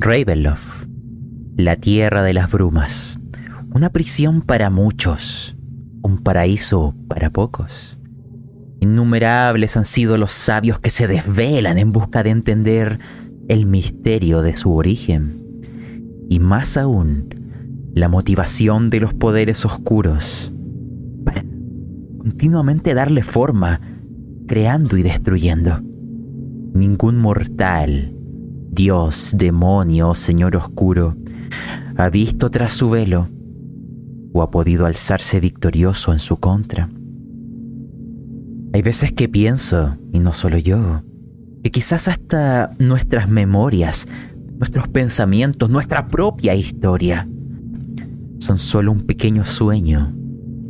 Ravenloft, la tierra de las brumas, una prisión para muchos, un paraíso para pocos. Innumerables han sido los sabios que se desvelan en busca de entender el misterio de su origen. Y más aún, la motivación de los poderes oscuros para continuamente darle forma, creando y destruyendo. Ningún mortal, dios, demonio señor oscuro ha visto tras su velo o ha podido alzarse victorioso en su contra. Hay veces que pienso, y no solo yo, que quizás hasta nuestras memorias, nuestros pensamientos, nuestra propia historia, son solo un pequeño sueño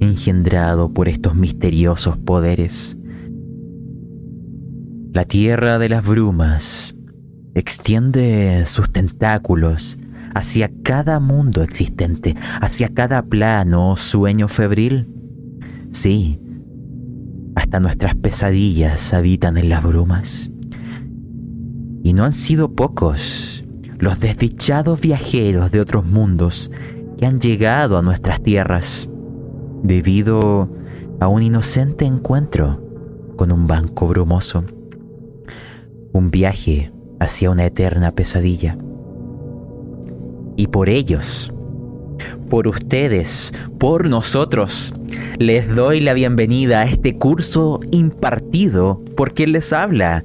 engendrado por estos misteriosos poderes. La tierra de las brumas extiende sus tentáculos hacia cada mundo existente, hacia cada plano o sueño febril. Sí, hasta nuestras pesadillas habitan en las brumas. Y no han sido pocos los desdichados viajeros de otros mundos que han llegado a nuestras tierras debido a un inocente encuentro con un banco brumoso. Un viaje hacia una eterna pesadilla. Y por ellos, por ustedes, por nosotros, les doy la bienvenida a este curso impartido por quien les habla.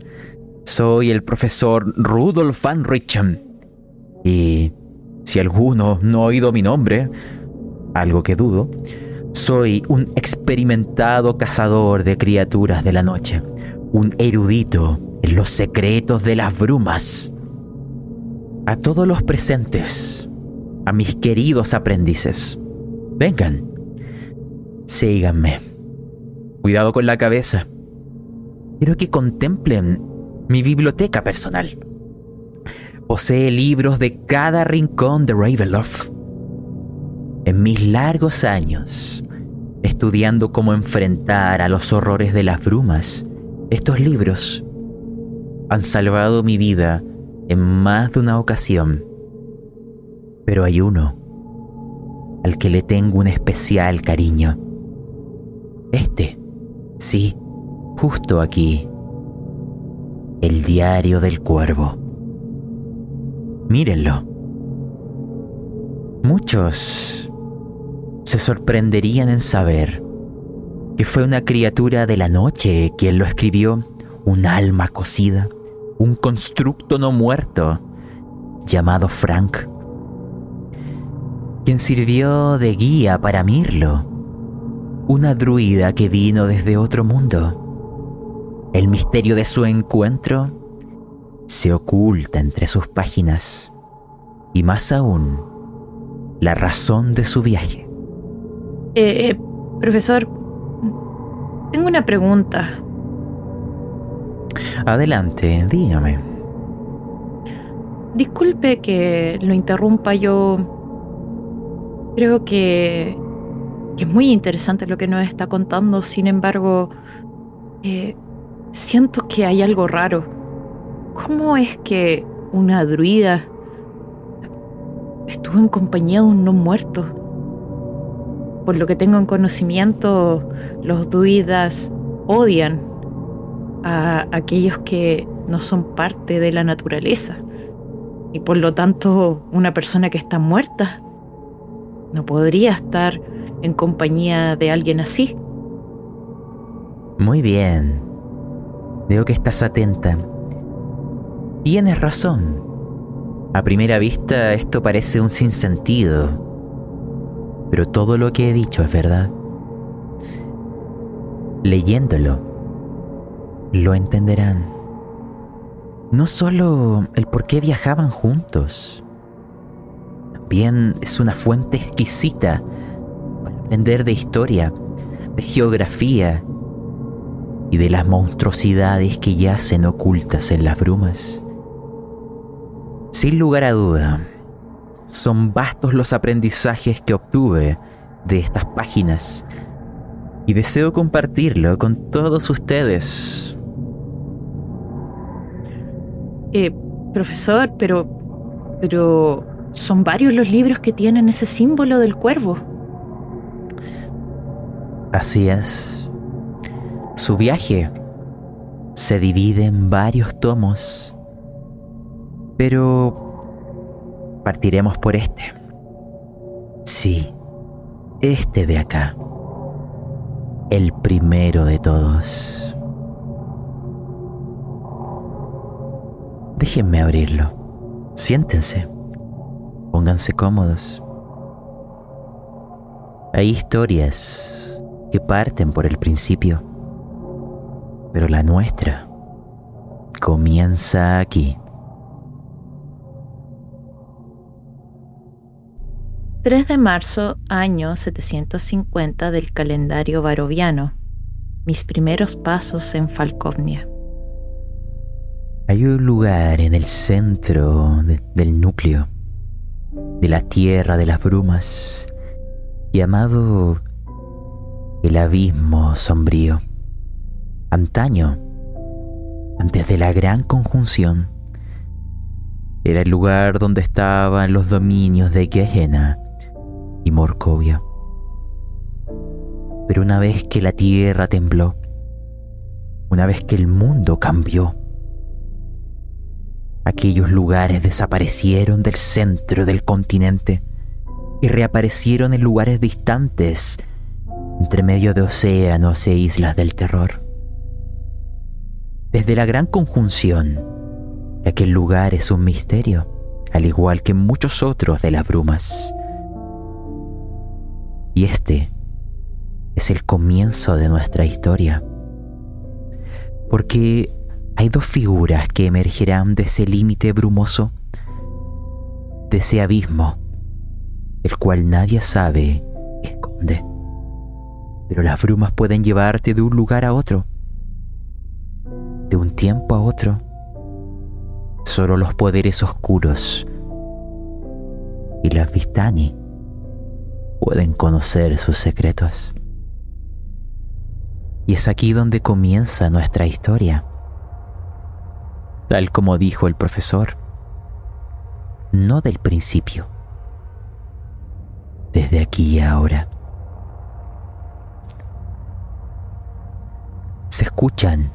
Soy el profesor Rudolf van Richem. Y si alguno no ha oído mi nombre, algo que dudo, soy un experimentado cazador de criaturas de la noche, un erudito en los secretos de las brumas. A todos los presentes, a mis queridos aprendices, vengan, síganme. Cuidado con la cabeza. Quiero que contemplen mi biblioteca personal posee libros de cada rincón de Ravenloft. En mis largos años, estudiando cómo enfrentar a los horrores de las brumas, estos libros han salvado mi vida en más de una ocasión. Pero hay uno al que le tengo un especial cariño. Este, sí, justo aquí. El diario del cuervo. Mírenlo. Muchos se sorprenderían en saber que fue una criatura de la noche quien lo escribió, un alma cocida, un constructo no muerto llamado Frank, quien sirvió de guía para Mirlo, una druida que vino desde otro mundo. El misterio de su encuentro se oculta entre sus páginas y más aún la razón de su viaje. Eh, eh, profesor, tengo una pregunta. Adelante, dígame. Disculpe que lo interrumpa, yo creo que, es muy interesante lo que nos está contando, sin embargo, eh, siento que hay algo raro. ¿Cómo es que una druida estuvo en compañía de un no muerto? Por lo que tengo en conocimiento, los druidas odian a aquellos que no son parte de la naturaleza. Y por lo tanto, una persona que está muerta no podría estar en compañía de alguien así. Muy bien. Veo que estás atenta. Tienes razón. A primera vista esto parece un sinsentido, pero todo lo que he dicho es verdad. Leyéndolo, lo entenderán. No solo el por qué viajaban juntos, también es una fuente exquisita para aprender de historia, de geografía y de las monstruosidades que yacen ocultas en las brumas. Sin lugar a duda, son vastos los aprendizajes que obtuve de estas páginas y deseo compartirlo con todos ustedes. Eh, profesor, pero Pero son varios los libros que tienen ese símbolo del cuervo. Así es. Su viaje se divide en varios tomos, pero partiremos por este. Sí, este de acá. El primero de todos. Déjenme abrirlo. Siéntense. Pónganse cómodos. Hay historias que parten por el principio, pero la nuestra comienza aquí. 3 de marzo, año 750 del calendario baroviano. Mis primeros pasos en Falcovnia. Hay un lugar en el centro del núcleo, de la tierra de las brumas, llamado el abismo sombrío. Antaño, antes de la gran conjunción, era el lugar donde estaban los dominios de Gehenna y Morcovia. Pero una vez que la tierra tembló, una vez que el mundo cambió, aquellos lugares desaparecieron del centro del continente y reaparecieron en lugares distantes, entre medio de océanos e islas del terror. Desde la gran conjunción, aquel lugar es un misterio, al igual que muchos otros de las brumas. Y este es el comienzo de nuestra historia. Porque hay dos figuras que emergerán de ese límite brumoso, de ese abismo, el cual nadie sabe qué esconde. Pero las brumas pueden llevarte de un lugar a otro, de un tiempo a otro. Solo los poderes oscuros y las Vistani pueden conocer sus secretos. Y es aquí donde comienza nuestra historia. Tal como dijo el profesor, no del principio, desde aquí y ahora. Se escuchan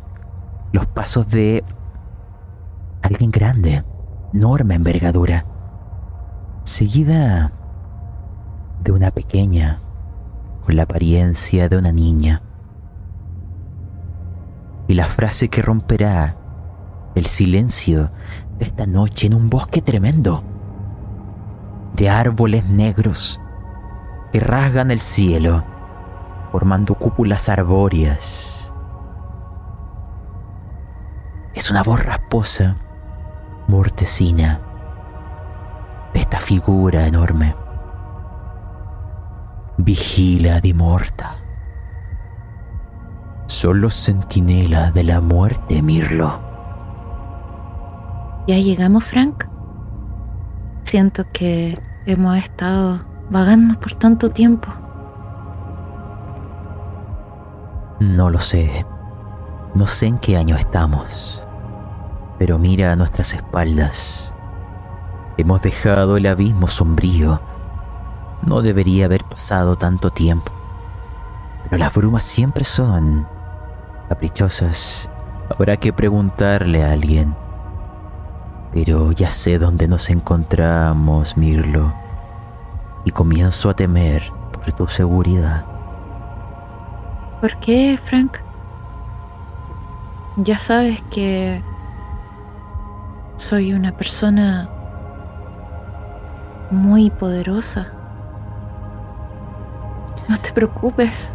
los pasos de alguien grande, enorme envergadura, seguida de una pequeña con la apariencia de una niña. Y la frase que romperá el silencio de esta noche en un bosque tremendo, de árboles negros que rasgan el cielo, formando cúpulas arbóreas. Es una voz rasposa, mortecina, de esta figura enorme vigila di morta. Son los centinelas de la muerte, Mirlo. ¿Ya llegamos, Frank? Siento que hemos estado vagando por tanto tiempo. No lo sé. No sé en qué año estamos. Pero mira a nuestras espaldas. Hemos dejado el abismo sombrío no debería haber pasado tanto tiempo. Pero las brumas siempre son caprichosas. Habrá que preguntarle a alguien. Pero ya sé dónde nos encontramos, Mirlo. Y comienzo a temer por tu seguridad. ¿Por qué, Frank? Ya sabes que soy una persona muy poderosa. No te preocupes.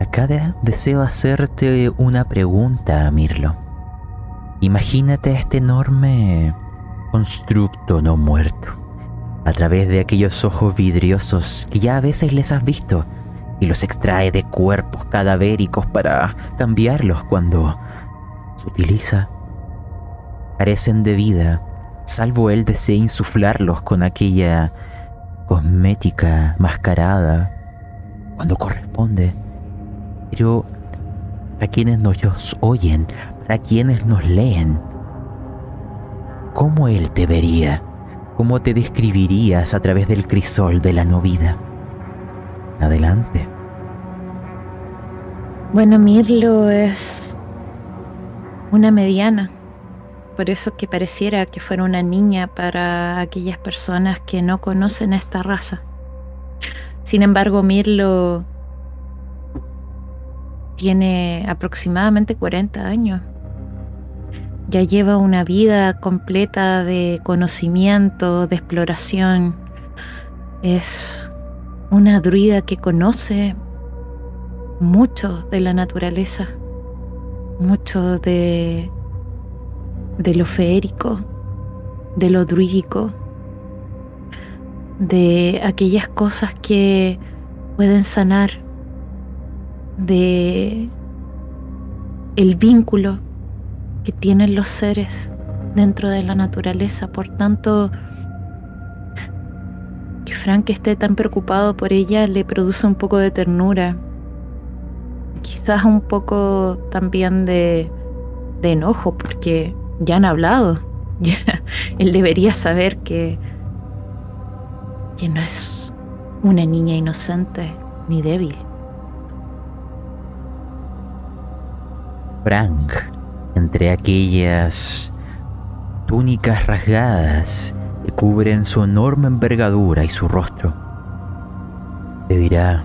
Acá deseo hacerte una pregunta, Mirlo. Imagínate este enorme constructo no muerto, a través de aquellos ojos vidriosos que ya a veces les has visto y los extrae de cuerpos cadavéricos para cambiarlos cuando se utiliza. Carecen de vida, salvo él desee insuflarlos con aquella cosmética mascarada cuando corresponde. Pero para quienes nos oyen, para quienes nos leen, ¿cómo él te vería? ¿Cómo te describirías a través del crisol de la no vida? Adelante. Bueno, Mirlo es una mediana. Por eso que pareciera que fuera una niña para aquellas personas que no conocen esta raza. Sin embargo, Mirlo tiene aproximadamente 40 años. Ya lleva una vida completa de conocimiento, de exploración. Es una druida que conoce mucho de la naturaleza, mucho de de lo feérico, de lo druídico, de aquellas cosas que pueden sanar, de el vínculo que tienen los seres dentro de la naturaleza. Por tanto, que Frank esté tan preocupado por ella le produce un poco de ternura, quizás un poco también de, de enojo, porque ya han hablado. Ya, él debería saber que, que no es una niña inocente ni débil. Frank, entre aquellas túnicas rasgadas que cubren su enorme envergadura y su rostro, te dirá,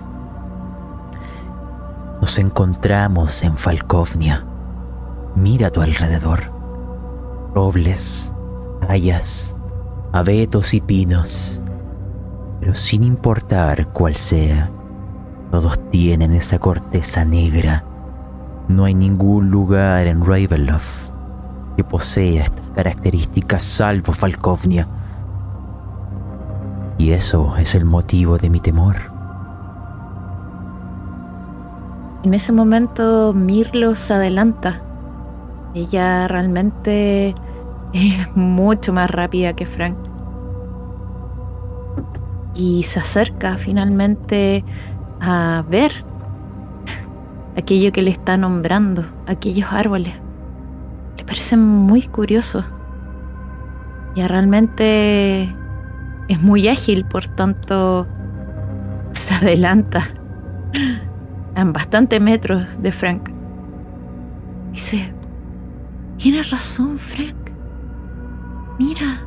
nos encontramos en Falkovnia. Mira a tu alrededor robles, hayas, abetos y pinos. Pero sin importar cuál sea, todos tienen esa corteza negra. No hay ningún lugar en Ravenloft que posea estas características salvo Falkovnia. Y eso es el motivo de mi temor. En ese momento Mirlo se adelanta ella realmente es mucho más rápida que Frank. Y se acerca finalmente a ver aquello que le está nombrando, aquellos árboles. Le parecen muy curiosos. Y realmente es muy ágil, por tanto se adelanta a bastante metros de Frank. Dice, Tienes razón, Frank. Mira,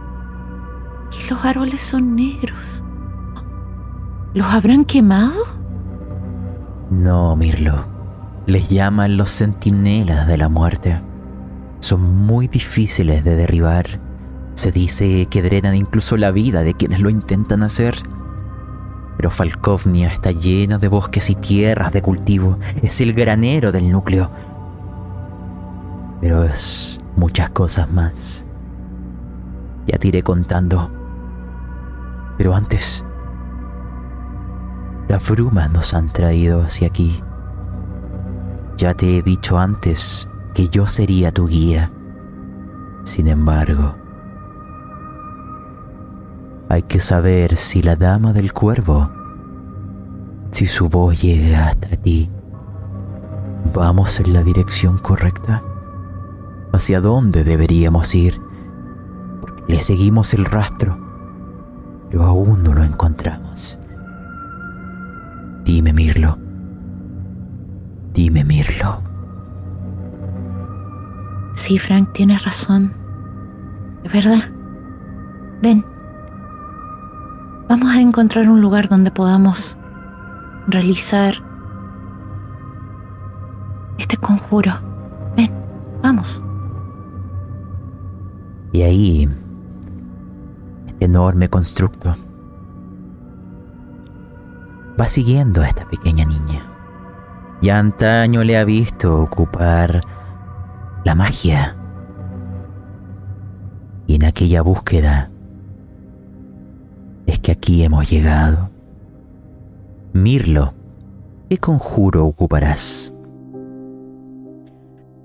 que los árboles son negros. ¿Los habrán quemado? No, Mirlo. Les llaman los centinelas de la muerte. Son muy difíciles de derribar. Se dice que drenan incluso la vida de quienes lo intentan hacer. Pero Falkovnia está llena de bosques y tierras de cultivo. Es el granero del núcleo pero es muchas cosas más. Ya te iré contando. Pero antes, las brumas nos han traído hacia aquí. Ya te he dicho antes que yo sería tu guía. Sin embargo, hay que saber si la dama del cuervo, si su voz llega hasta ti, vamos en la dirección correcta hacia dónde deberíamos ir. le seguimos el rastro, pero aún no lo encontramos. Dime, Mirlo. Dime, Mirlo. Sí, Frank, tienes razón. Es verdad. Ven. Vamos a encontrar un lugar donde podamos realizar este conjuro. Ven, vamos. Y ahí, este enorme constructo va siguiendo a esta pequeña niña. Ya antaño le ha visto ocupar la magia. Y en aquella búsqueda es que aquí hemos llegado. Mirlo, ¿qué conjuro ocuparás?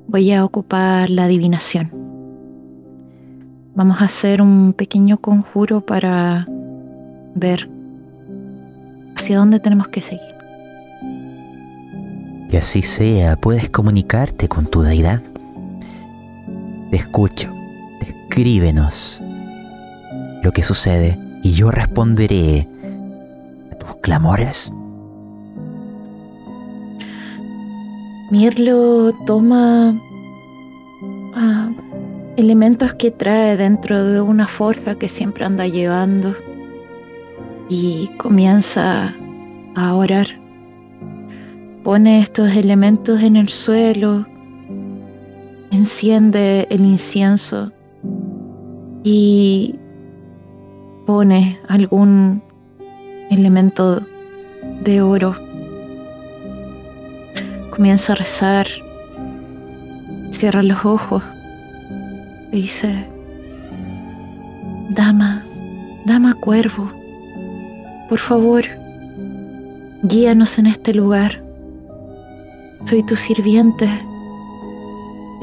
Voy a ocupar la adivinación. Vamos a hacer un pequeño conjuro para ver hacia dónde tenemos que seguir. Que así sea, puedes comunicarte con tu deidad. Te escucho, Escríbenos lo que sucede y yo responderé a tus clamores. Mirlo toma ah, elementos que trae dentro de una forja que siempre anda llevando y comienza a orar. Pone estos elementos en el suelo, enciende el incienso y pone algún elemento de oro. Comienza a rezar, cierra los ojos dice, Dama, Dama Cuervo, por favor, guíanos en este lugar. Soy tu sirviente.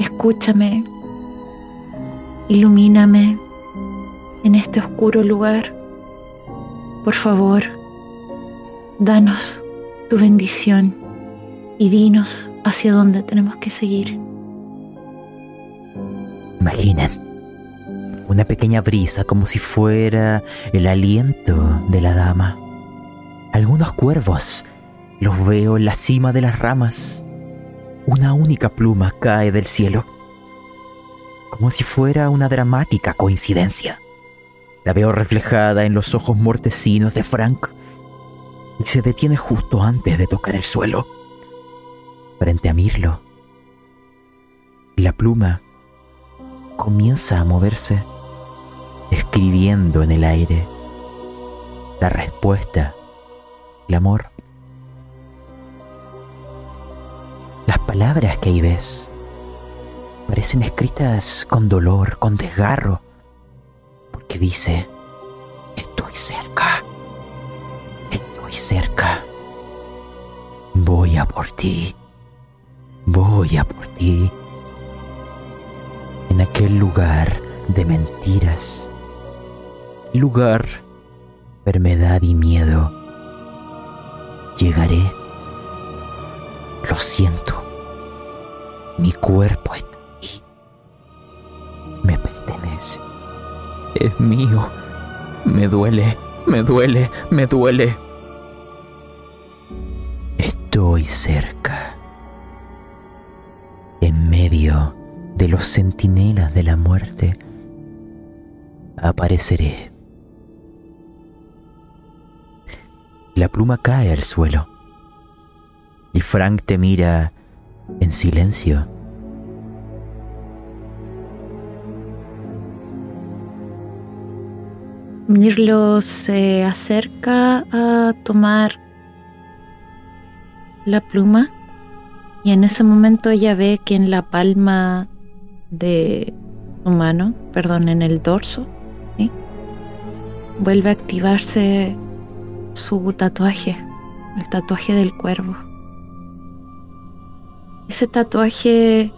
Escúchame. Ilumíname en este oscuro lugar. Por favor, danos tu bendición y dinos hacia dónde tenemos que seguir. Imaginen una pequeña brisa como si fuera el aliento de la dama. Algunos cuervos los veo en la cima de las ramas. Una única pluma cae del cielo, como si fuera una dramática coincidencia. La veo reflejada en los ojos mortecinos de Frank y se detiene justo antes de tocar el suelo, frente a Mirlo. La pluma comienza a moverse, escribiendo en el aire la respuesta, el amor. Las palabras que ahí ves parecen escritas con dolor, con desgarro, porque dice, estoy cerca, estoy cerca, voy a por ti, voy a por ti en aquel lugar de mentiras, lugar, enfermedad y miedo. Llegaré. Lo siento. Mi cuerpo está ahí. Me pertenece. Es mío. Me duele, me duele, me duele. Estoy cerca. En medio de los centinelas de la muerte, apareceré. La pluma cae al suelo y Frank te mira en silencio. Mirlo se acerca a tomar la pluma y en ese momento ella ve que en la palma de su mano, perdón, en el dorso, vuelve a activarse su tatuaje, el tatuaje del cuervo. Ese tatuaje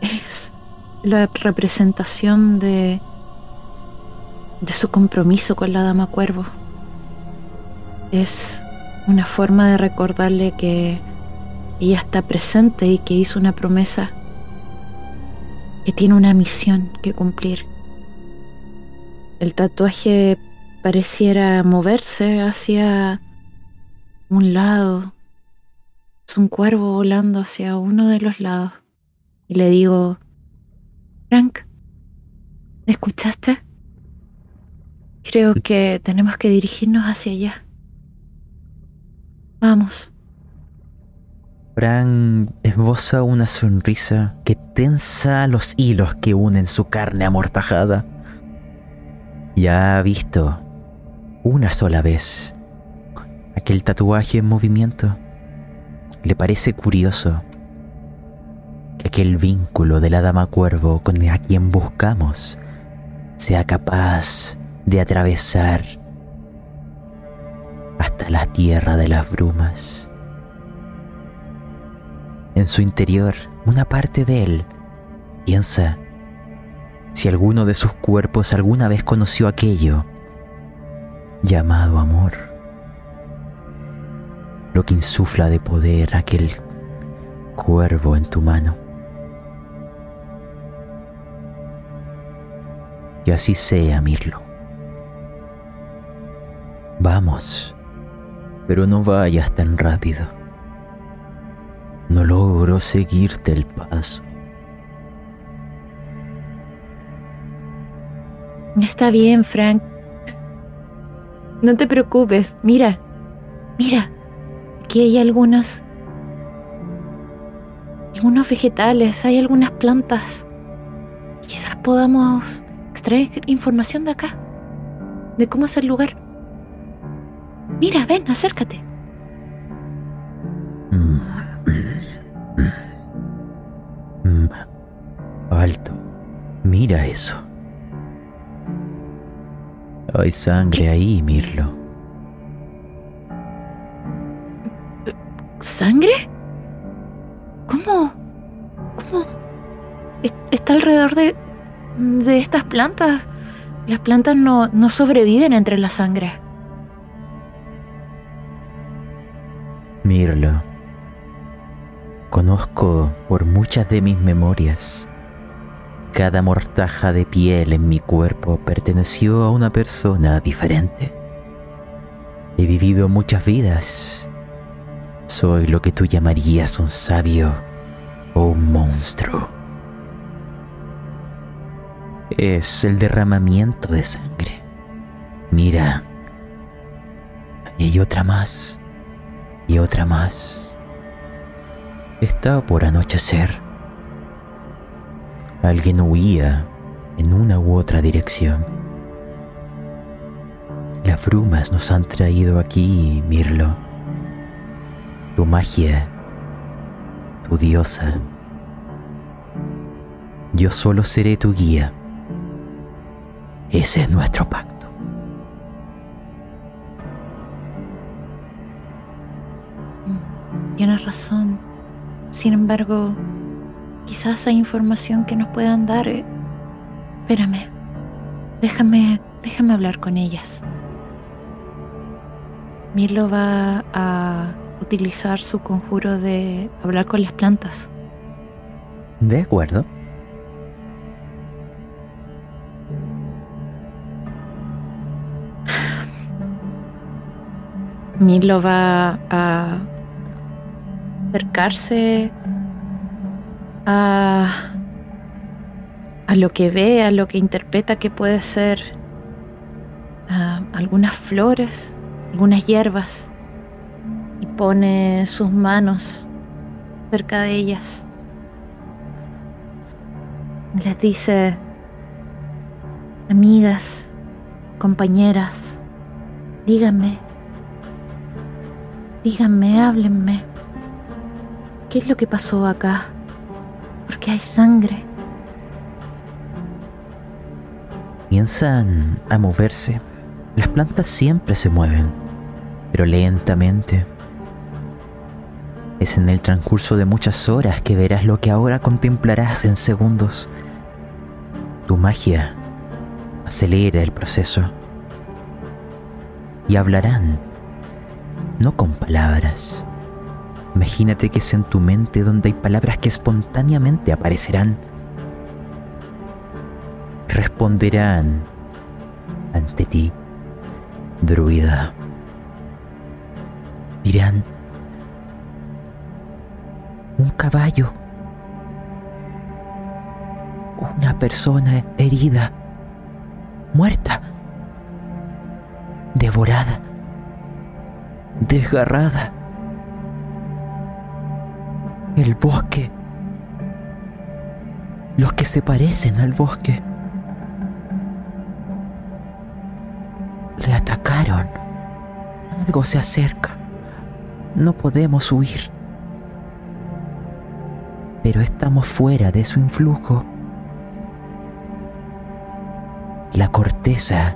es la representación de, de su compromiso con la dama cuervo. Es una forma de recordarle que ella está presente y que hizo una promesa que tiene una misión que cumplir. El tatuaje pareciera moverse hacia un lado. Es un cuervo volando hacia uno de los lados. Y le digo, Frank, ¿escuchaste? Creo que tenemos que dirigirnos hacia allá. Vamos. Frank esboza una sonrisa que tensa los hilos que unen su carne amortajada. Ya ha visto una sola vez aquel tatuaje en movimiento. Le parece curioso que aquel vínculo de la dama cuervo con a quien buscamos sea capaz de atravesar hasta la tierra de las brumas en su interior, una parte de él piensa si alguno de sus cuerpos alguna vez conoció aquello llamado amor, lo que insufla de poder aquel cuervo en tu mano. Que así sea, Mirlo. Vamos, pero no vayas tan rápido. No logro seguirte el paso. Está bien, Frank. No te preocupes. Mira, mira. Aquí hay algunos... Algunos vegetales, hay algunas plantas. Quizás podamos extraer información de acá. De cómo es el lugar. Mira, ven, acércate. Mira eso. Hay sangre ahí, Mirlo. ¿Sangre? ¿Cómo? ¿Cómo? Está alrededor de, de estas plantas. Las plantas no, no sobreviven entre la sangre. Mirlo. Conozco por muchas de mis memorias. Cada mortaja de piel en mi cuerpo perteneció a una persona diferente. He vivido muchas vidas. Soy lo que tú llamarías un sabio o un monstruo. Es el derramamiento de sangre. Mira, hay otra más y otra más. Está por anochecer. Alguien huía en una u otra dirección. Las brumas nos han traído aquí, Mirlo. Tu magia, tu diosa. Yo solo seré tu guía. Ese es nuestro pacto. Tienes razón. Sin embargo, quizás hay información que nos puedan dar. Eh, espérame. Déjame, déjame hablar con ellas. Mirlo va a utilizar su conjuro de hablar con las plantas. De acuerdo. Mirlo va a acercarse a, a lo que ve, a lo que interpreta que puede ser algunas flores, algunas hierbas, y pone sus manos cerca de ellas. Les dice, amigas, compañeras, díganme, díganme, háblenme. ¿Qué es lo que pasó acá? Porque hay sangre. Comienzan a moverse. Las plantas siempre se mueven, pero lentamente. Es en el transcurso de muchas horas que verás lo que ahora contemplarás en segundos. Tu magia acelera el proceso. Y hablarán, no con palabras, Imagínate que es en tu mente donde hay palabras que espontáneamente aparecerán. Responderán ante ti, druida. Dirán, un caballo, una persona herida, muerta, devorada, desgarrada el bosque. Los que se parecen al bosque. Le atacaron. Algo se acerca. No podemos huir. Pero estamos fuera de su influjo. La corteza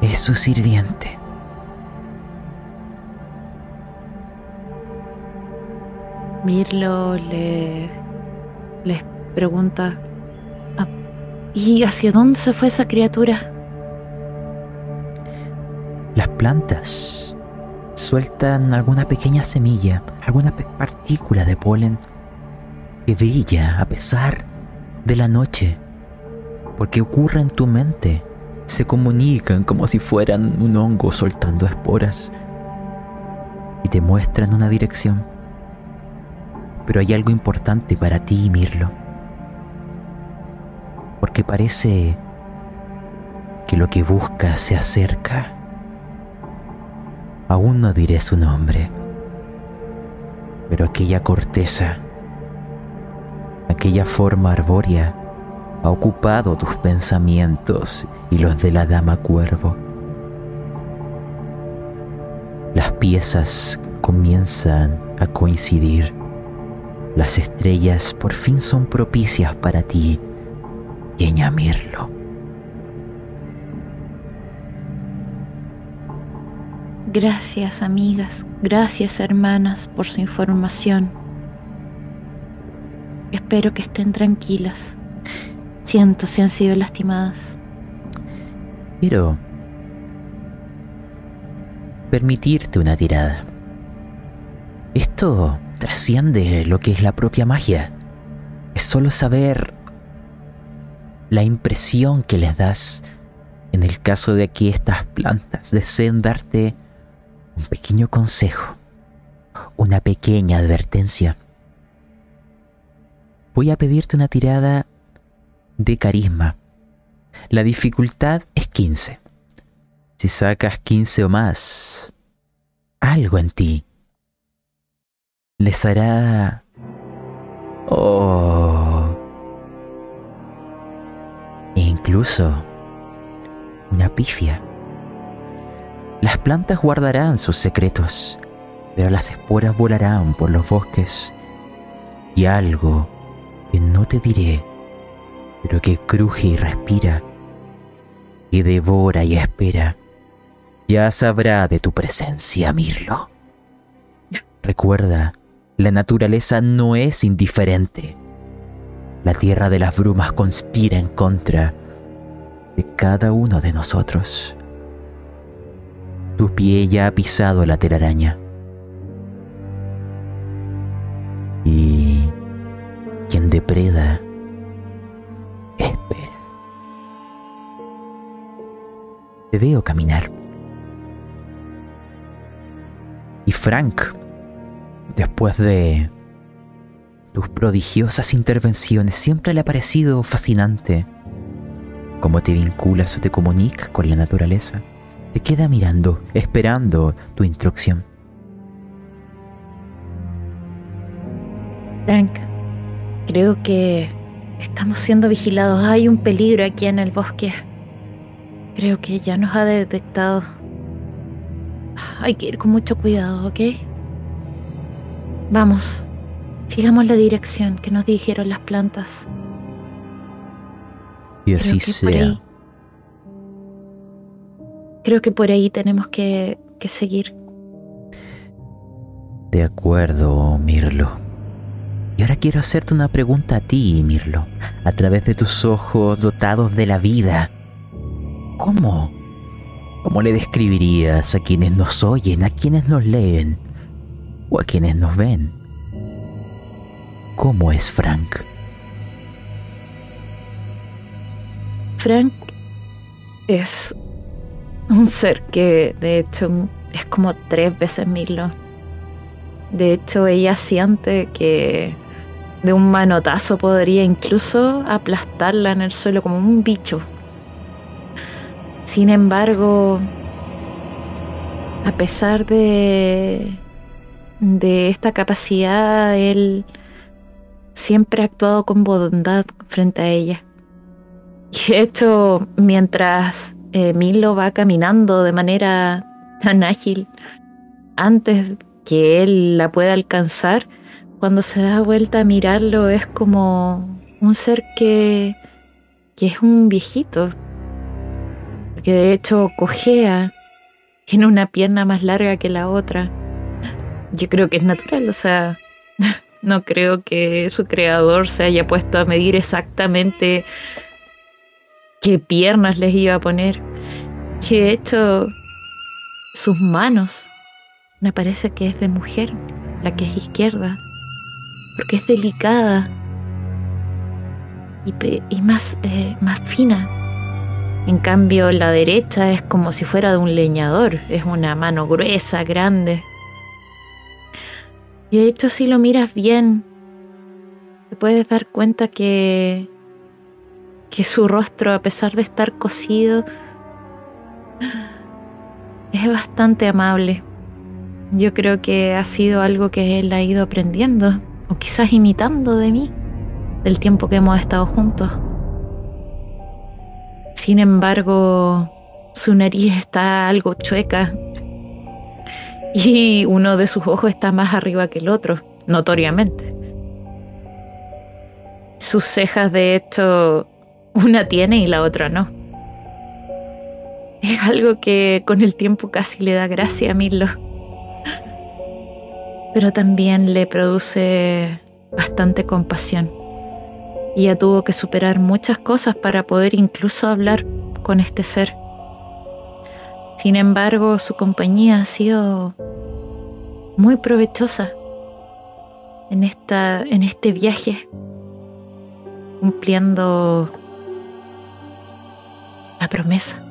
es su sirviente. Mirlo le les pregunta, ah, ¿y hacia dónde se fue esa criatura? Las plantas sueltan alguna pequeña semilla, alguna partícula de polen que brilla a pesar de la noche Porque ocurre en tu mente. Se comunican como si fueran un hongo soltando esporas. Y te muestran una dirección. Pero hay algo importante para ti, Mirlo. Porque parece que lo que buscas se acerca. Aún no diré su nombre, pero aquella corteza, aquella forma arbórea, ha ocupado tus pensamientos y los de la dama cuervo. Las piezas comienzan a coincidir. Las estrellas por fin son propicias para ti, Pequeña Mirlo. Gracias amigas, gracias hermanas por su información. Espero que estén tranquilas. Siento si han sido lastimadas. Pero... Permitirte una tirada. Esto trasciende lo que es la propia magia. Es solo saber la impresión que les das en el caso de que estas plantas deseen darte un pequeño consejo, una pequeña advertencia. Voy a pedirte una tirada de carisma. La dificultad es 15. Si sacas 15 o más, algo en ti les hará... Oh. E incluso una pifia. Las plantas guardarán sus secretos, pero las esporas volarán por los bosques. Y algo que no te diré, pero que cruje y respira, que devora y espera, ya sabrá de tu presencia, Mirlo. Recuerda, la naturaleza no es indiferente. La tierra de las brumas conspira en contra de cada uno de nosotros. Tu pie ya ha pisado la telaraña. Y quien depreda, espera. Te veo caminar. Y Frank, después de tus prodigiosas intervenciones, siempre le ha parecido fascinante cómo te vinculas o te comunicas con la naturaleza te queda mirando, esperando tu instrucción. Frank, creo que estamos siendo vigilados. Hay un peligro aquí en el bosque. Creo que ya nos ha detectado. Hay que ir con mucho cuidado, ¿ok? Vamos, sigamos la dirección que nos dijeron las plantas. Y así sea. Creo que por ahí tenemos que, seguir. De acuerdo, Mirlo. Y ahora quiero hacerte una pregunta a ti, Mirlo, a través de tus ojos dotados de la vida. ¿Cómo? ¿Cómo le describirías a quienes nos oyen, a quienes nos leen o a quienes nos ven? ¿Cómo es Frank? Frank es un ser que de hecho es como tres veces Milo. De hecho, ella siente que de un manotazo podría incluso aplastarla en el suelo como un bicho. Sin embargo, a pesar de, de esta capacidad, él siempre ha actuado con bondad frente a ella. Y de hecho, mientras eh, Milo va caminando de manera tan ágil antes que él la pueda alcanzar, cuando se da vuelta a mirarlo es como un ser que, que es un viejito, que de hecho cojea, tiene una pierna más larga que la otra. Yo creo que es natural, o sea, no creo que su creador se haya puesto a medir exactamente qué piernas les iba a poner. Que de hecho sus manos me parece que es de mujer, la que es izquierda, porque es delicada. y, más, eh, más fina. En cambio, la derecha es como si fuera de un leñador, es una mano gruesa, grande. Y de hecho, si lo miras bien, te puedes dar cuenta que, que su rostro, a pesar de estar cosido, es bastante amable. Yo creo que ha sido algo que él ha ido aprendiendo, o quizás imitando de mí, del tiempo que hemos estado juntos. Sin embargo, su nariz está algo chueca y uno de sus ojos está más arriba que el otro, notoriamente. Sus cejas, de hecho, una tiene y la otra no. Es algo que con el tiempo casi le da gracia a Milo. Pero también le produce bastante compasión. Ella tuvo que superar muchas cosas para poder incluso hablar con este ser. Sin embargo, su compañía ha sido muy provechosa en, esta, en este viaje, cumpliendo la promesa.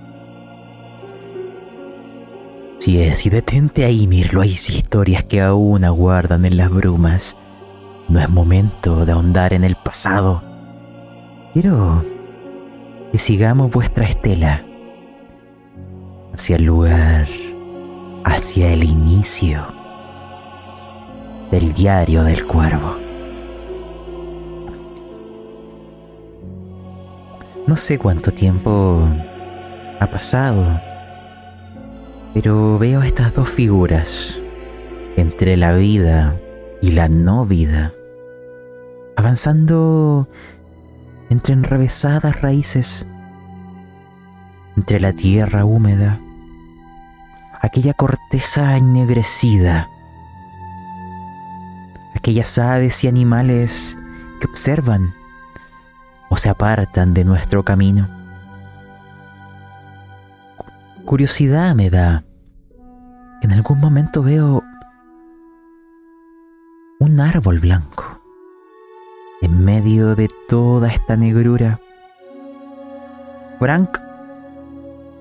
Si es, y detente ahí, Mirlo, hay historias que aún aguardan en las brumas. No es momento de ahondar en el pasado. Quiero que sigamos vuestra estela hacia el lugar, hacia el inicio del diario del cuervo. No sé cuánto tiempo ha pasado, pero veo estas dos figuras entre la vida y la no vida, avanzando entre enrevesadas raíces, entre la tierra húmeda aquella corteza ennegrecida, aquellas aves y animales que observan o se apartan de nuestro camino. Curiosidad me da que en algún momento veo un árbol blanco en medio de toda esta negrura. Frank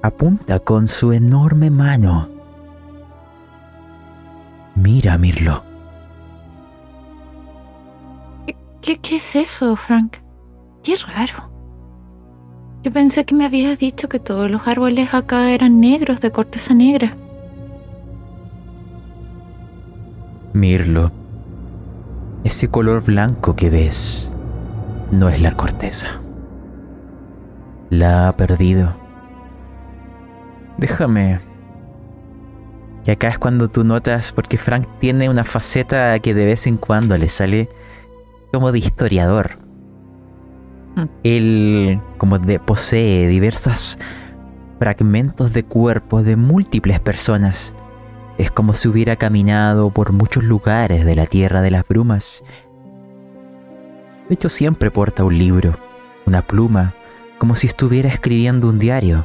apunta con su enorme mano. Mira, Mirlo. ¿Qué, ¿Qué, es eso, Frank? Qué raro. Yo pensé que me habías dicho que todos los árboles acá eran negros, de corteza negra. Mirlo, ese color blanco que ves no es la corteza. La ha perdido. Déjame. Y acá es cuando tú notas, porque Frank tiene una faceta que de vez en cuando le sale como de historiador. Hmm. Él como de posee diversos fragmentos de cuerpos de múltiples personas. Es como si hubiera caminado por muchos lugares de la Tierra de las Brumas. De hecho, siempre porta un libro, una pluma, como si estuviera escribiendo un diario.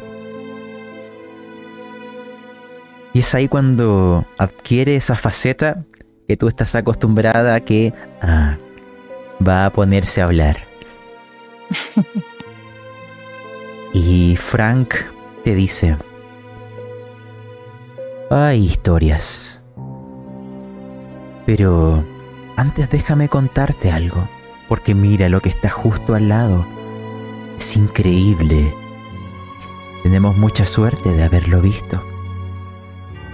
Y es ahí cuando adquiere esa faceta que tú estás acostumbrada a que ah, va a ponerse a hablar. y Frank te dice, hay historias. Pero antes déjame contarte algo, porque mira lo que está justo al lado. Es increíble. Tenemos mucha suerte de haberlo visto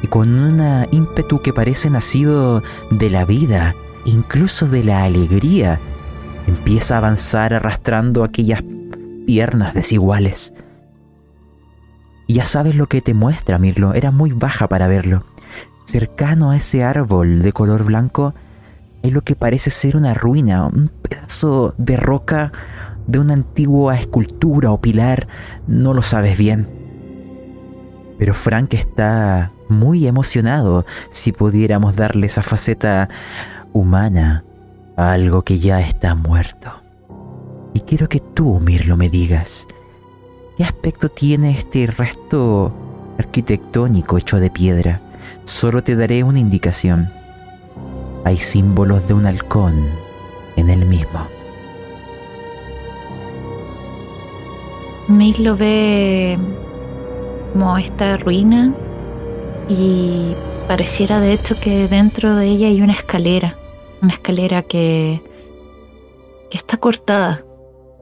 y con un ímpetu que parece nacido de la vida, incluso de la alegría, empieza a avanzar arrastrando aquellas piernas desiguales. Ya sabes lo que te muestra, Mirlo, era muy baja para verlo. Cercano a ese árbol de color blanco hay lo que parece ser una ruina, un pedazo de roca de una antigua escultura o pilar, no lo sabes bien. Pero Frank está muy emocionado si pudiéramos darle esa faceta humana a algo que ya está muerto. Y quiero que tú, Mirlo, me digas, ¿qué aspecto tiene este resto arquitectónico hecho de piedra? Solo te daré una indicación. Hay símbolos de un halcón en el mismo. Mick lo ve como esta ruina y pareciera de hecho que dentro de ella hay una escalera, una escalera que, que está cortada,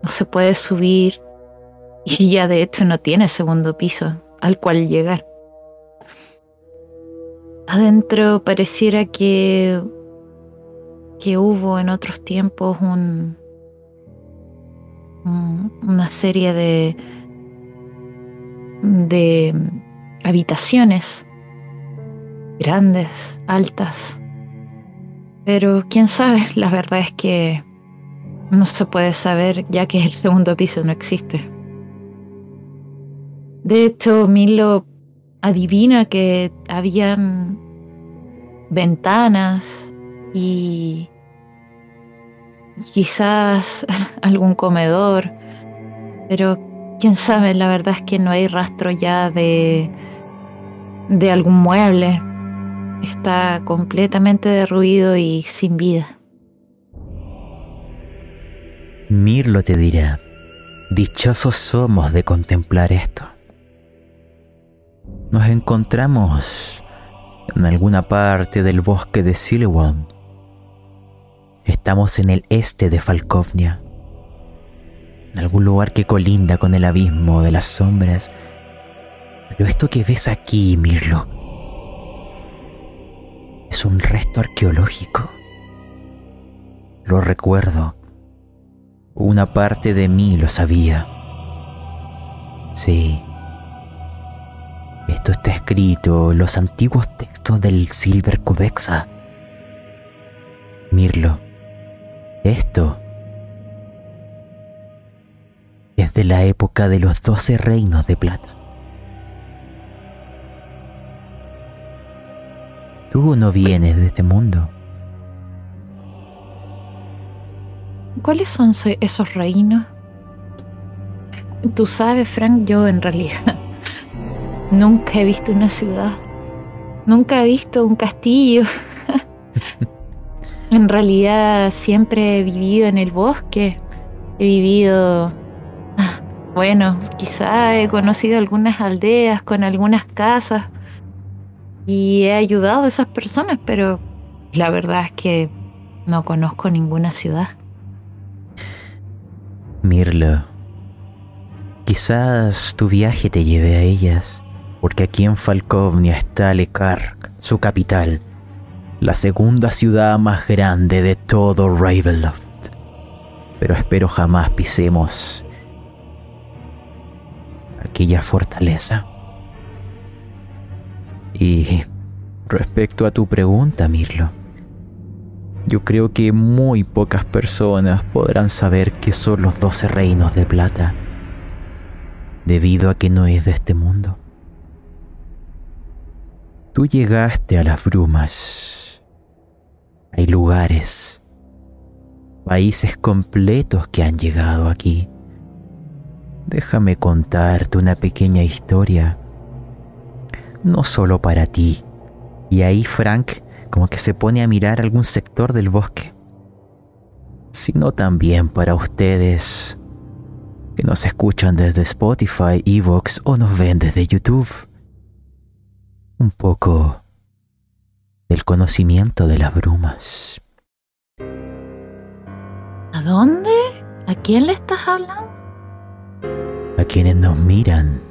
no se puede subir y ya de hecho no tiene segundo piso al cual llegar. Adentro pareciera que, que hubo en otros tiempos un, una serie de, de habitaciones grandes, altas. Pero quién sabe, la verdad es que no se puede saber ya que el segundo piso no existe. De hecho, Milo adivina que habían ventanas y quizás algún comedor, pero quién sabe, la verdad es que no hay rastro ya de, de algún mueble. Está completamente derruido y sin vida. Mirlo te dirá, dichosos somos de contemplar esto. Nos encontramos en alguna parte del bosque de Silewon. Estamos en el este de Falkovnia, en algún lugar que colinda con el abismo de las sombras. Pero esto que ves aquí, Mirlo, es un resto arqueológico. Lo recuerdo. Una parte de mí lo sabía. Sí. Esto está escrito en los antiguos textos del Silver Codexa. Mirlo, esto es de la época de los doce reinos de plata. Tú no vienes de este mundo. ¿Cuáles son esos reinos? Tú sabes, Frank, yo en realidad nunca he visto una ciudad. Nunca he visto un castillo. en realidad siempre he vivido en el bosque. He vivido... Ah, bueno, quizá he conocido algunas aldeas con algunas casas y he ayudado a esas personas, pero la verdad es que no conozco ninguna ciudad. Mirlo, quizás tu viaje te lleve a ellas, porque aquí en Falkovnia está Lekar, su capital, la segunda ciudad más grande de todo Ravenloft. Pero espero jamás pisemos aquella fortaleza. Y respecto a tu pregunta, Mirlo, yo creo que muy pocas personas podrán saber qué son los doce reinos de plata, debido a que no es de este mundo. Tú llegaste a las brumas. Hay lugares, países completos que han llegado aquí. Déjame contarte una pequeña historia no solo para ti. Y ahí Frank como que se pone a mirar algún sector del bosque, sino también para ustedes que nos escuchan desde Spotify, Evox o nos ven desde YouTube. Un poco del conocimiento de las brumas. ¿A dónde? ¿A quién le estás hablando? A quienes nos miran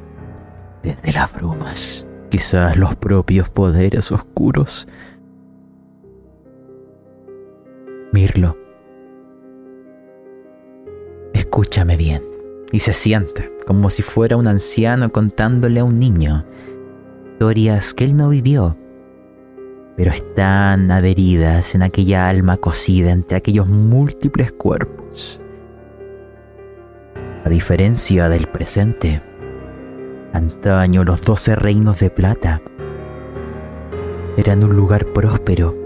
desde las brumas quizás los propios poderes oscuros. Mirlo, escúchame bien. Y se sienta, como si fuera un anciano contándole a un niño historias que él no vivió, pero están adheridas en aquella alma cocida entre aquellos múltiples cuerpos. A diferencia del presente, Antaño los doce reinos de plata eran un lugar próspero,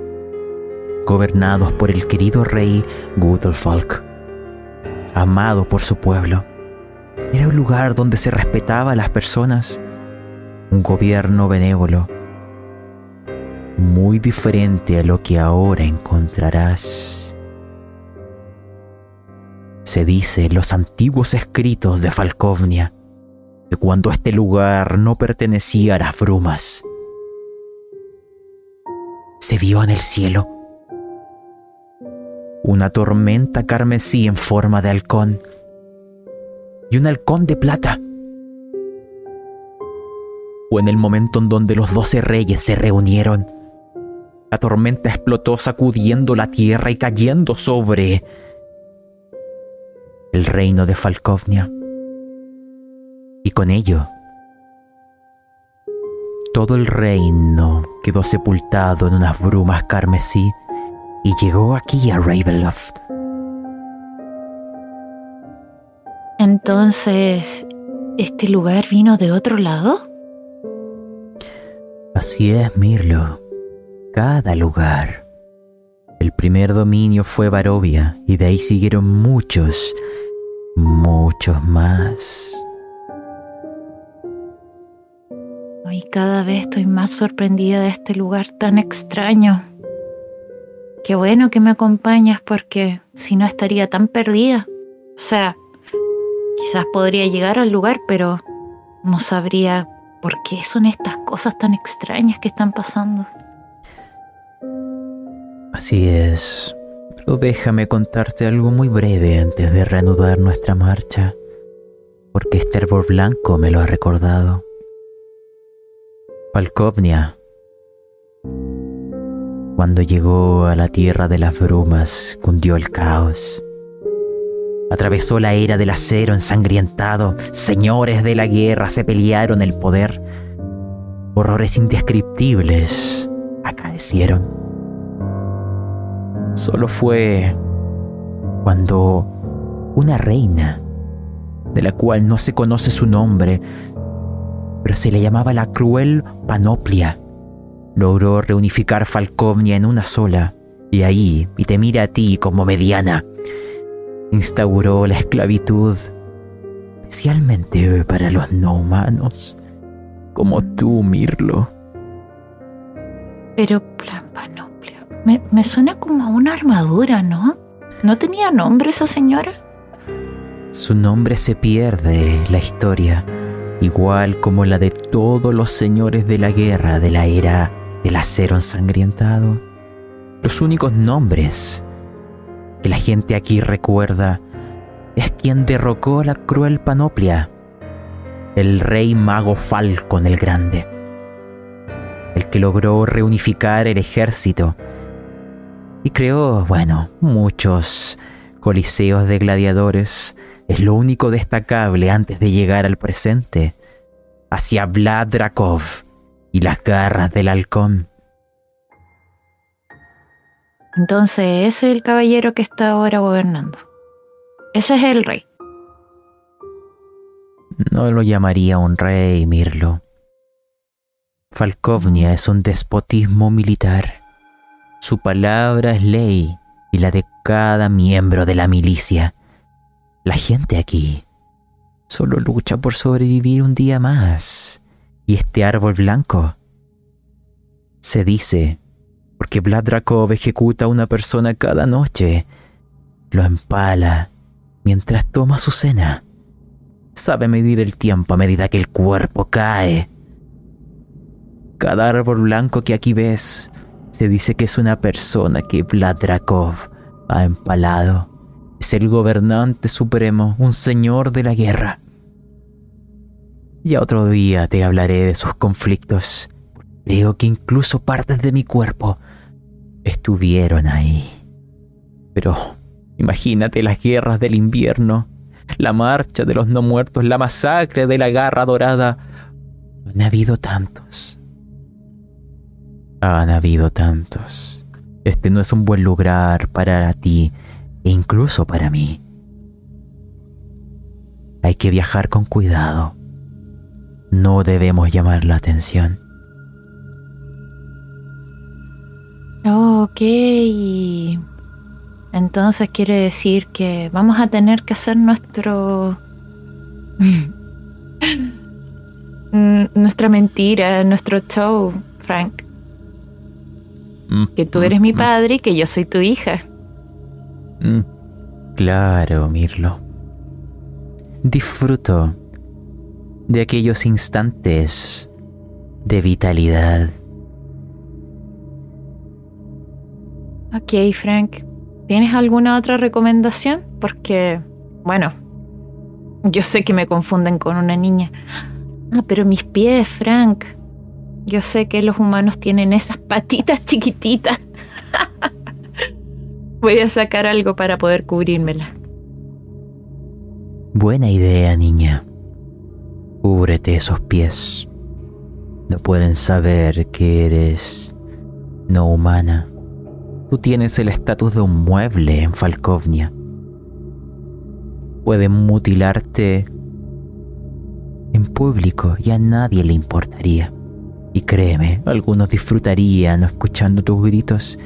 gobernados por el querido rey Gutolfalk, amado por su pueblo. Era un lugar donde se respetaba a las personas, un gobierno benévolo, muy diferente a lo que ahora encontrarás. Se dice en los antiguos escritos de Falkovnia que cuando este lugar no pertenecía a las brumas, se vio en el cielo una tormenta carmesí en forma de halcón y un halcón de plata. O en el momento en donde los doce reyes se reunieron, la tormenta explotó sacudiendo la tierra y cayendo sobre el reino de Falkovnia. Con ello, todo el reino quedó sepultado en unas brumas carmesí y llegó aquí a Ravenloft. Entonces, ¿este lugar vino de otro lado? Así es, Mirlo. Cada lugar. El primer dominio fue Barovia y de ahí siguieron muchos, muchos más. Y cada vez estoy más sorprendida de este lugar tan extraño. Qué bueno que me acompañas porque si no estaría tan perdida. O sea, quizás podría llegar al lugar, pero no sabría por qué son estas cosas tan extrañas que están pasando. Así es. Pero déjame contarte algo muy breve antes de reanudar nuestra marcha, porque este árbol blanco me lo ha recordado. Falkovnia cuando llegó a la tierra de las brumas, cundió el caos. Atravesó la era del acero ensangrientado, señores de la guerra se pelearon el poder. Horrores indescriptibles acaecieron. Solo fue cuando una reina, de la cual no se conoce su nombre, pero se le llamaba la cruel Panoplia, logró reunificar Falkovnia en una sola, y ahí, y te mira a ti como mediana, instauró la esclavitud, especialmente para los no humanos, como tú, Mirlo. Pero Plan Panoplia, me, me suena como a una armadura, ¿no? ¿No tenía nombre esa señora? Su nombre se pierde la historia, igual como la de todos los señores de la guerra de la era del acero ensangrientado. Los únicos nombres que la gente aquí recuerda es quien derrocó la cruel panoplia, el rey mago Falcon el Grande, el que logró reunificar el ejército y creó, bueno, muchos coliseos de gladiadores. Es lo único destacable antes de llegar al presente, hacia Vlad Drakov, y las garras del halcón. Entonces ese es el caballero que está ahora gobernando. Ese es el rey. No lo llamaría un rey, Mirlo. Falkovnia es un despotismo militar. Su palabra es ley y la de cada miembro de la milicia. La gente aquí solo lucha por sobrevivir un día más y este árbol blanco. Se dice, porque Vlad ejecuta a una persona cada noche, lo empala mientras toma su cena. Sabe medir el tiempo a medida que el cuerpo cae. Cada árbol blanco que aquí ves se dice que es una persona que Vlad ha empalado. El gobernante supremo, un señor de la guerra. Ya otro día te hablaré de sus conflictos. Creo que incluso partes de mi cuerpo estuvieron ahí. Pero imagínate las guerras del invierno, la marcha de los no muertos, la masacre de la garra dorada. Han habido tantos. Han habido tantos. Este no es un buen lugar para ti incluso para mí. Hay que viajar con cuidado no debemos llamar la atención. Ok. Entonces quiere decir que vamos a tener que hacer nuestro... nuestra mentira, nuestro show, Frank. Que tú eres mi padre y que yo soy tu hija. Mm. Claro, Mirlo. Disfruto de aquellos instantes de vitalidad. Ok, Frank. ¿Tienes alguna otra recomendación? Porque, bueno, yo sé que me confunden con una niña. Ah, pero mis pies, Frank. Yo sé que los humanos tienen esas patitas chiquititas. Voy a sacar algo para poder cubrírmela. Buena idea, niña. Cúbrete esos pies. No pueden saber que eres no humana. Tú tienes el estatus de un mueble en Falkovnia. Pueden mutilarte en público y a nadie le importaría. Y créeme, algunos disfrutarían escuchando tus gritos.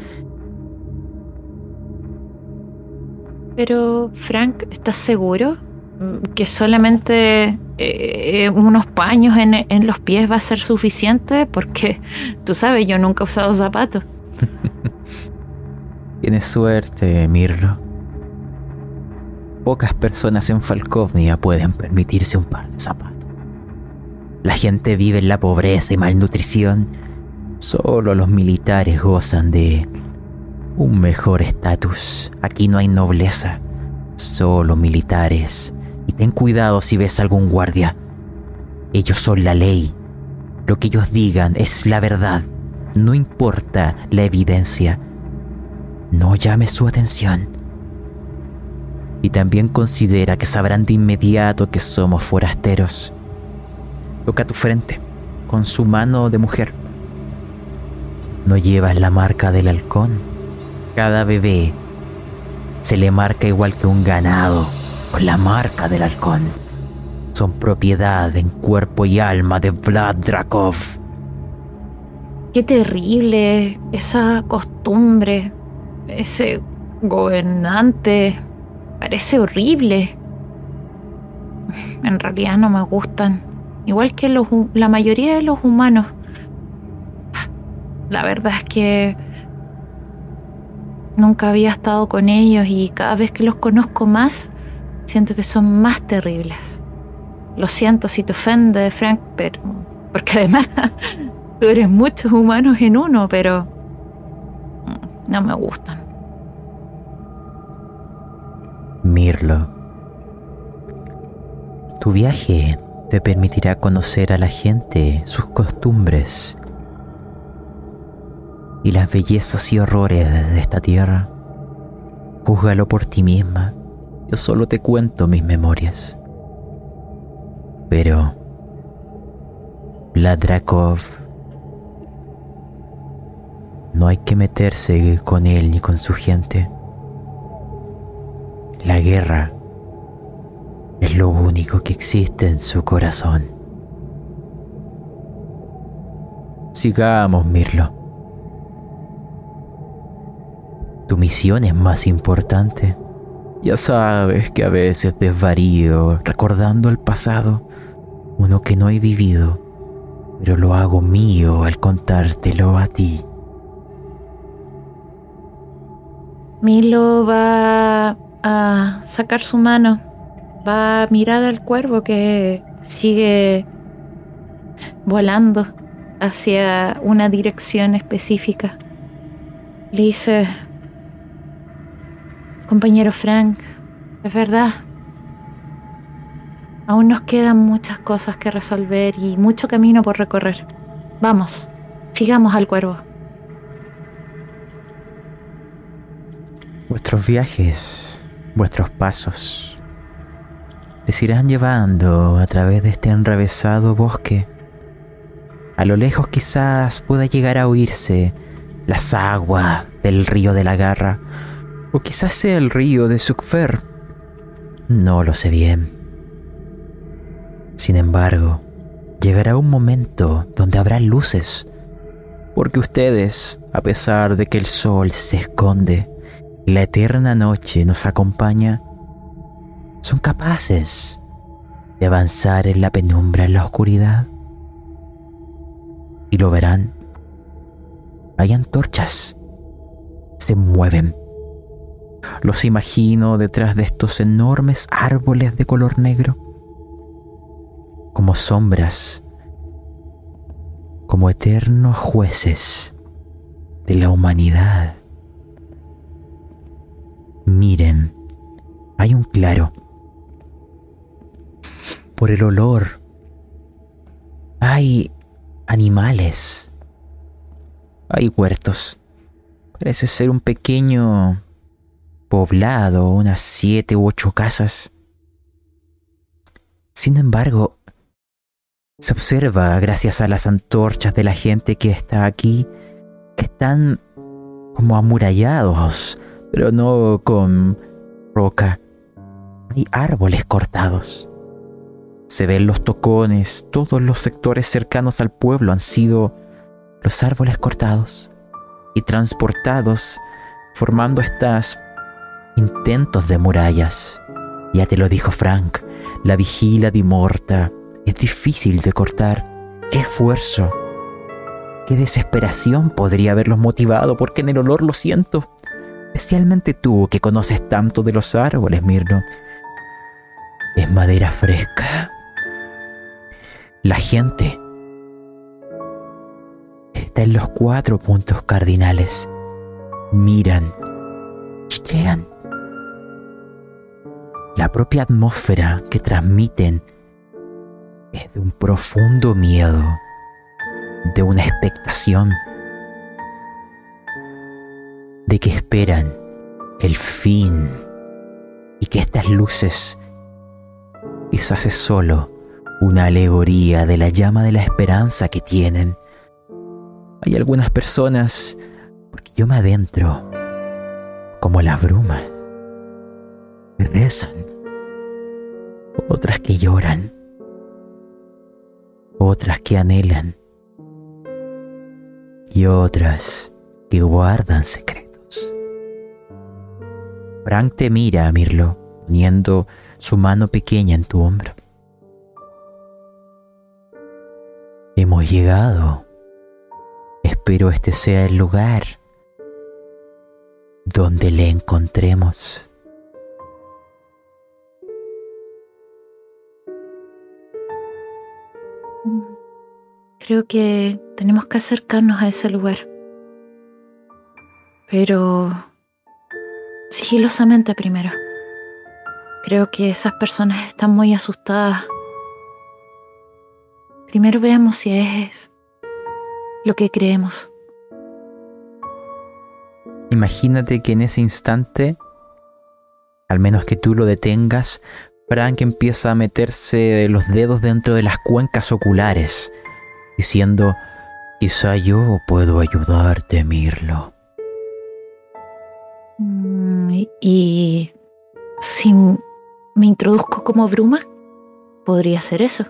Pero, Frank, ¿estás seguro que solamente eh, unos paños en, en los pies va a ser suficiente? Porque, tú sabes, yo nunca he usado zapatos. Tienes suerte, Mirlo. Pocas personas en Falkovnia pueden permitirse un par de zapatos. La gente vive en la pobreza y malnutrición. Solo los militares gozan de un mejor estatus. Aquí no hay nobleza, solo militares. Y ten cuidado si ves algún guardia. Ellos son la ley. Lo que ellos digan es la verdad. No importa la evidencia no llame su atención. Y también considera que sabrán de inmediato que somos forasteros. Toca tu frente con su mano de mujer. No llevas la marca del halcón. Cada bebé se le marca igual que un ganado con la marca del halcón. Son propiedad en cuerpo y alma de Vlad Drakov. Qué terrible esa costumbre ese gobernante parece horrible. En realidad no me gustan. Igual que la mayoría de los humanos. La verdad es que nunca había estado con ellos y cada vez que los conozco más, siento que son más terribles. Lo siento si te ofende, Frank, pero. Porque además tú eres muchos humanos en uno, pero no me gustan. Mirlo, tu viaje te permitirá conocer a la gente, sus costumbres y las bellezas y horrores de esta tierra. Júzgalo por ti misma. Yo solo te cuento mis memorias. Pero Ladrakov no hay que meterse con él ni con su gente. La guerra es lo único que existe en su corazón. Sigamos, Mirlo. Tu misión es más importante. Ya sabes que a veces desvarío recordando el pasado, uno que no he vivido, pero lo hago mío al contártelo a ti. Milo va a sacar su mano, va a mirar al cuervo que sigue volando hacia una dirección específica. Le dice, compañero Frank, es verdad, aún nos quedan muchas cosas que resolver y mucho camino por recorrer. Vamos, sigamos al cuervo. Vuestros viajes, vuestros pasos, les irán llevando a través de este enrevesado bosque. A lo lejos quizás pueda llegar a oírse las aguas del río de la garra, o quizás sea el río de Sukfer. No lo sé bien. Sin embargo, llegará un momento donde habrá luces, porque ustedes, a pesar de que el sol se esconde, la eterna noche nos acompaña, son capaces de avanzar en la penumbra, en la oscuridad. Y lo verán. Hay antorchas. Se mueven. Los imagino detrás de estos enormes árboles de color negro, como sombras, como eternos jueces de la humanidad. Miren, hay un claro. Por el olor, hay animales, hay huertos. Parece ser un pequeño poblado, unas siete u ocho casas. Sin embargo, se observa, gracias a las antorchas de la gente que está aquí, que están como amurallados, pero no con roca. Hay árboles cortados. Se ven los tocones, todos los sectores cercanos al pueblo han sido los árboles cortados y transportados formando estas intentos de murallas. Ya te lo dijo Frank, la vigila de Morta es difícil de cortar. ¡Qué esfuerzo! ¡Qué desesperación podría haberlos motivado! Porque en el olor lo siento. Especialmente tú que conoces tanto de los árboles, Mirno. Es madera fresca. La gente está en los cuatro puntos cardinales. Miran, llegan la propia atmósfera que transmiten es de un profundo miedo, de una expectación, de que esperan el fin y que estas luces quizás es solo una alegoría de la llama de la esperanza que tienen. Hay algunas personas, porque yo me adentro, como la bruma rezan, otras que lloran, otras que anhelan y otras que guardan secretos. Frank te mira Mirlo, poniendo su mano pequeña en tu hombro. Hemos llegado. Espero este sea el lugar donde le encontremos. Creo que tenemos que acercarnos a ese lugar. Pero sigilosamente primero. Creo que esas personas están muy asustadas. Primero veamos si es lo que creemos. Imagínate que en ese instante, al menos que tú lo detengas, Frank empieza a meterse los dedos dentro de las cuencas oculares diciendo, quizá yo puedo ayudarte, Mirlo. Mm, y si me introduzco como bruma, podría ser eso.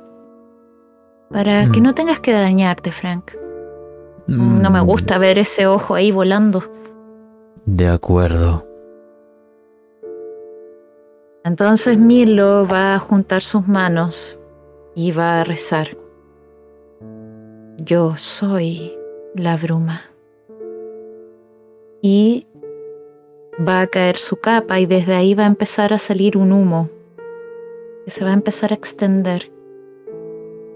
Para que mm. no tengas que dañarte, Frank. No me mm. gusta ver ese ojo ahí volando. De acuerdo. Entonces Milo va a juntar sus manos y va a rezar. Yo soy la bruma. Y va a caer su capa y desde ahí va a empezar a salir un humo que se va a empezar a extender,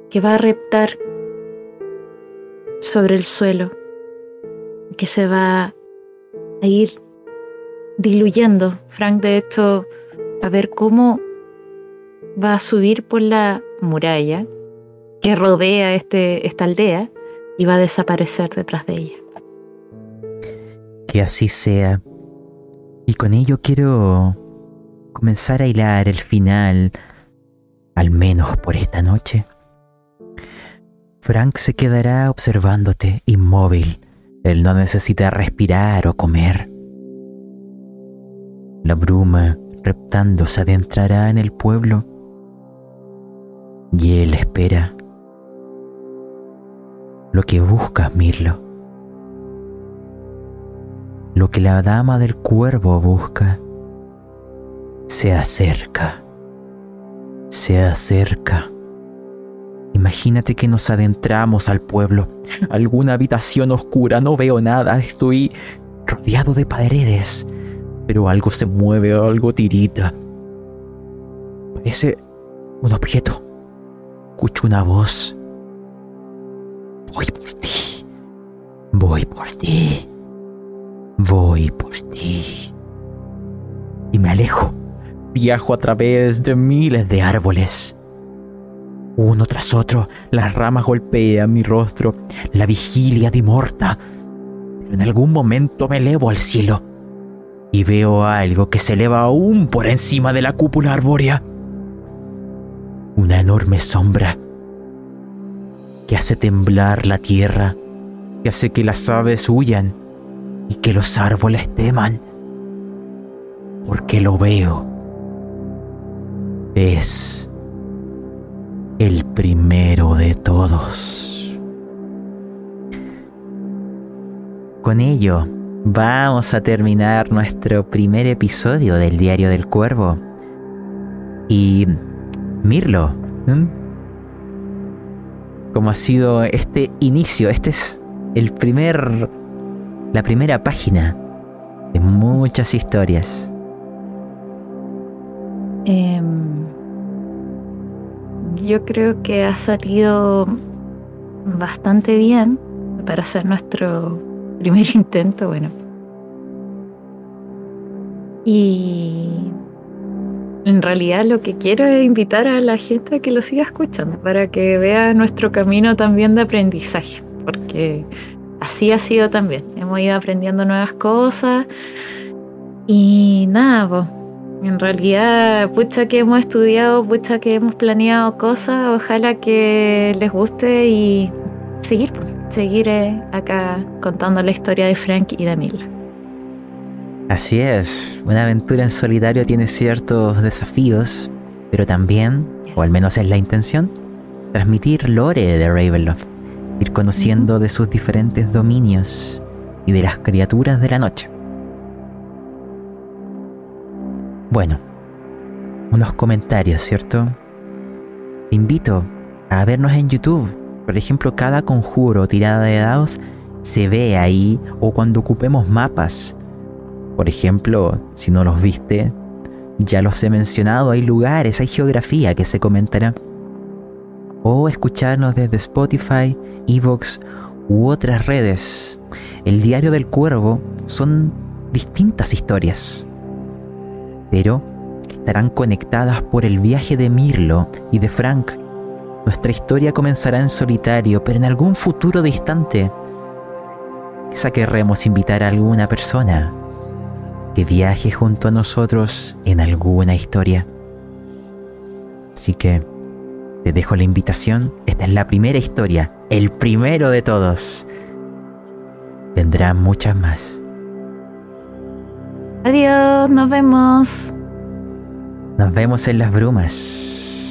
que va a reptar sobre el suelo, que se va a ir diluyendo. Frank, de hecho, a ver cómo va a subir por la muralla que rodea este, esta aldea y va a desaparecer detrás de ella. Que así sea. Y con ello quiero comenzar a hilar el final, al menos por esta noche. Frank se quedará observándote inmóvil. Él no necesita respirar o comer. La bruma, reptando, se adentrará en el pueblo y él espera lo que buscas, Mirlo. Lo que la dama del cuervo busca se acerca, se acerca. Imagínate que nos adentramos al pueblo, alguna habitación oscura, no veo nada, estoy rodeado de paredes, pero algo se mueve, algo tirita. Parece un objeto. Escucho una voz. Voy por ti. Voy por ti. Voy por ti. Y me alejo. Viajo a través de miles de árboles. Uno tras otro, las ramas golpean mi rostro, la vigilia dimorta. Pero en algún momento me elevo al cielo y veo algo que se eleva aún por encima de la cúpula arbórea una enorme sombra que hace temblar la tierra, que hace que las aves huyan y que los árboles teman, porque lo veo. Es el primero de todos. Con ello, vamos a terminar nuestro primer episodio del Diario del Cuervo. Y Mirlo, ¿cómo ha sido este inicio? Este es el primer, la primera página de muchas historias. Em, yo creo que ha salido bastante bien para hacer nuestro primer intento, bueno. Y en realidad lo que quiero es invitar a la gente a que lo siga escuchando, para que vea nuestro camino también de aprendizaje, porque así ha sido también. Hemos ido aprendiendo nuevas cosas y nada, pues, en realidad, pucha que hemos estudiado, pucha que hemos planeado cosas, ojalá que les guste y seguir, seguir eh, acá contando la historia de Frank y de Mila. Así es, una aventura en solitario tiene ciertos desafíos, pero también, o al menos es la intención, transmitir lore de Ravenloft, ir conociendo de sus diferentes dominios y de las criaturas de la noche. Bueno, unos comentarios, ¿cierto? Te invito a vernos en YouTube. Por ejemplo, cada conjuro o tirada de dados se ve ahí o cuando ocupemos mapas por ejemplo, si no los viste, ya los he mencionado, hay lugares, hay geografía que se comentará. O escucharnos desde Spotify, Evox u otras redes. El diario del cuervo son distintas historias, pero estarán conectadas por el viaje de Mirlo y de Frank. Nuestra historia comenzará en solitario, pero en algún futuro distante. Quizá querremos invitar a alguna persona que viaje junto a nosotros en alguna historia. Así que te dejo la invitación. Esta es la primera historia, el primero de todos. Vendrán muchas más. Adiós, nos vemos. Nos vemos en las brumas.